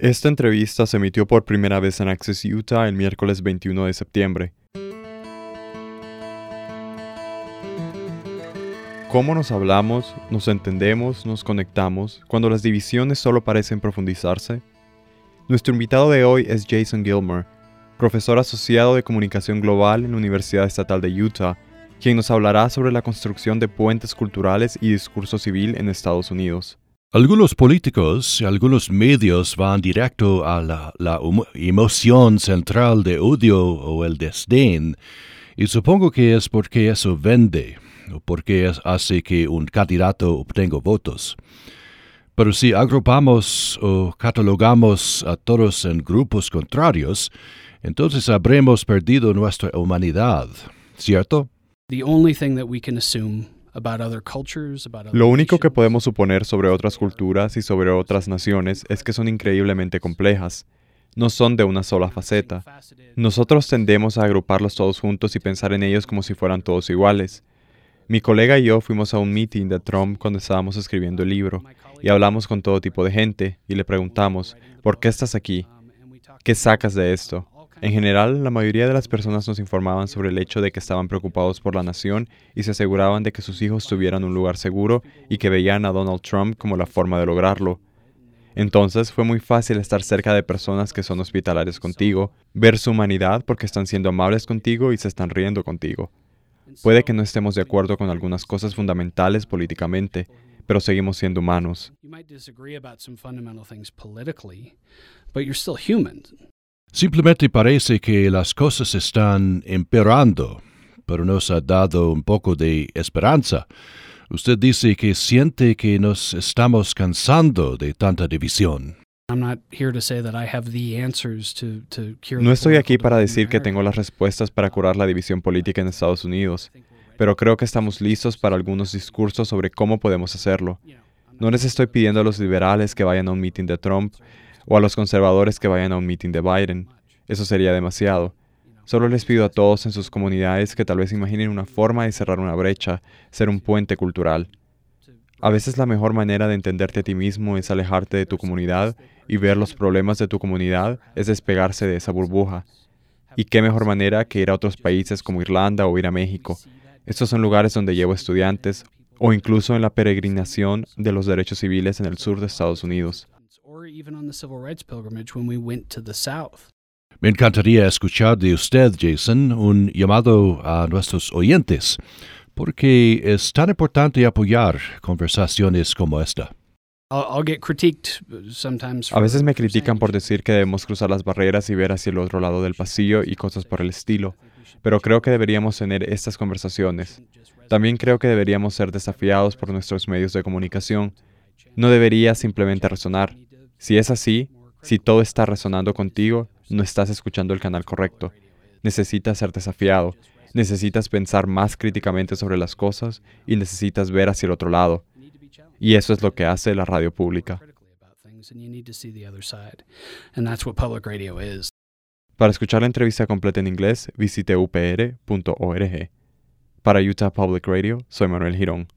Esta entrevista se emitió por primera vez en Access Utah el miércoles 21 de septiembre. ¿Cómo nos hablamos, nos entendemos, nos conectamos cuando las divisiones solo parecen profundizarse? Nuestro invitado de hoy es Jason Gilmer, profesor asociado de comunicación global en la Universidad Estatal de Utah, quien nos hablará sobre la construcción de puentes culturales y discurso civil en Estados Unidos. Algunos políticos y algunos medios van directo a la, emoción central de odio o el desdén, y supongo que es porque eso vende, o porque hace que un candidato obtenga votos. Pero si agrupamos o catalogamos a todos en grupos contrarios, entonces habremos perdido nuestra humanidad, ¿cierto? The only thing that we can assume lo único que podemos suponer sobre otras culturas y sobre otras naciones es que son increíblemente complejas. No son de una sola faceta. Nosotros tendemos a agruparlos todos juntos y pensar en ellos como si fueran todos iguales. Mi colega y yo fuimos a un meeting de Trump cuando estábamos escribiendo el libro y hablamos con todo tipo de gente y le preguntamos, ¿por qué estás aquí? ¿Qué sacas de esto? En general, la mayoría de las personas nos informaban sobre el hecho de que estaban preocupados por la nación y se aseguraban de que sus hijos tuvieran un lugar seguro y que veían a Donald Trump como la forma de lograrlo. Entonces fue muy fácil estar cerca de personas que son hospitalarias contigo, ver su humanidad porque están siendo amables contigo y se están riendo contigo. Puede que no estemos de acuerdo con algunas cosas fundamentales políticamente, pero seguimos siendo humanos. Simplemente parece que las cosas están empeorando, pero nos ha dado un poco de esperanza. Usted dice que siente que nos estamos cansando de tanta división. No estoy aquí para decir que tengo las respuestas para curar la división política en Estados Unidos, pero creo que estamos listos para algunos discursos sobre cómo podemos hacerlo. No les estoy pidiendo a los liberales que vayan a un meeting de Trump o a los conservadores que vayan a un meeting de Biden. Eso sería demasiado. Solo les pido a todos en sus comunidades que tal vez imaginen una forma de cerrar una brecha, ser un puente cultural. A veces la mejor manera de entenderte a ti mismo es alejarte de tu comunidad y ver los problemas de tu comunidad es despegarse de esa burbuja. Y qué mejor manera que ir a otros países como Irlanda o ir a México. Estos son lugares donde llevo estudiantes o incluso en la peregrinación de los derechos civiles en el sur de Estados Unidos. Me encantaría escuchar de usted, Jason, un llamado a nuestros oyentes, porque es tan importante apoyar conversaciones como esta. A veces me critican por decir que debemos cruzar las barreras y ver hacia el otro lado del pasillo y cosas por el estilo, pero creo que deberíamos tener estas conversaciones. También creo que deberíamos ser desafiados por nuestros medios de comunicación. No debería simplemente resonar. Si es así, si todo está resonando contigo, no estás escuchando el canal correcto. Necesitas ser desafiado, necesitas pensar más críticamente sobre las cosas y necesitas ver hacia el otro lado. Y eso es lo que hace la radio pública. Para escuchar la entrevista completa en inglés, visite upr.org. Para Utah Public Radio, soy Manuel Girón.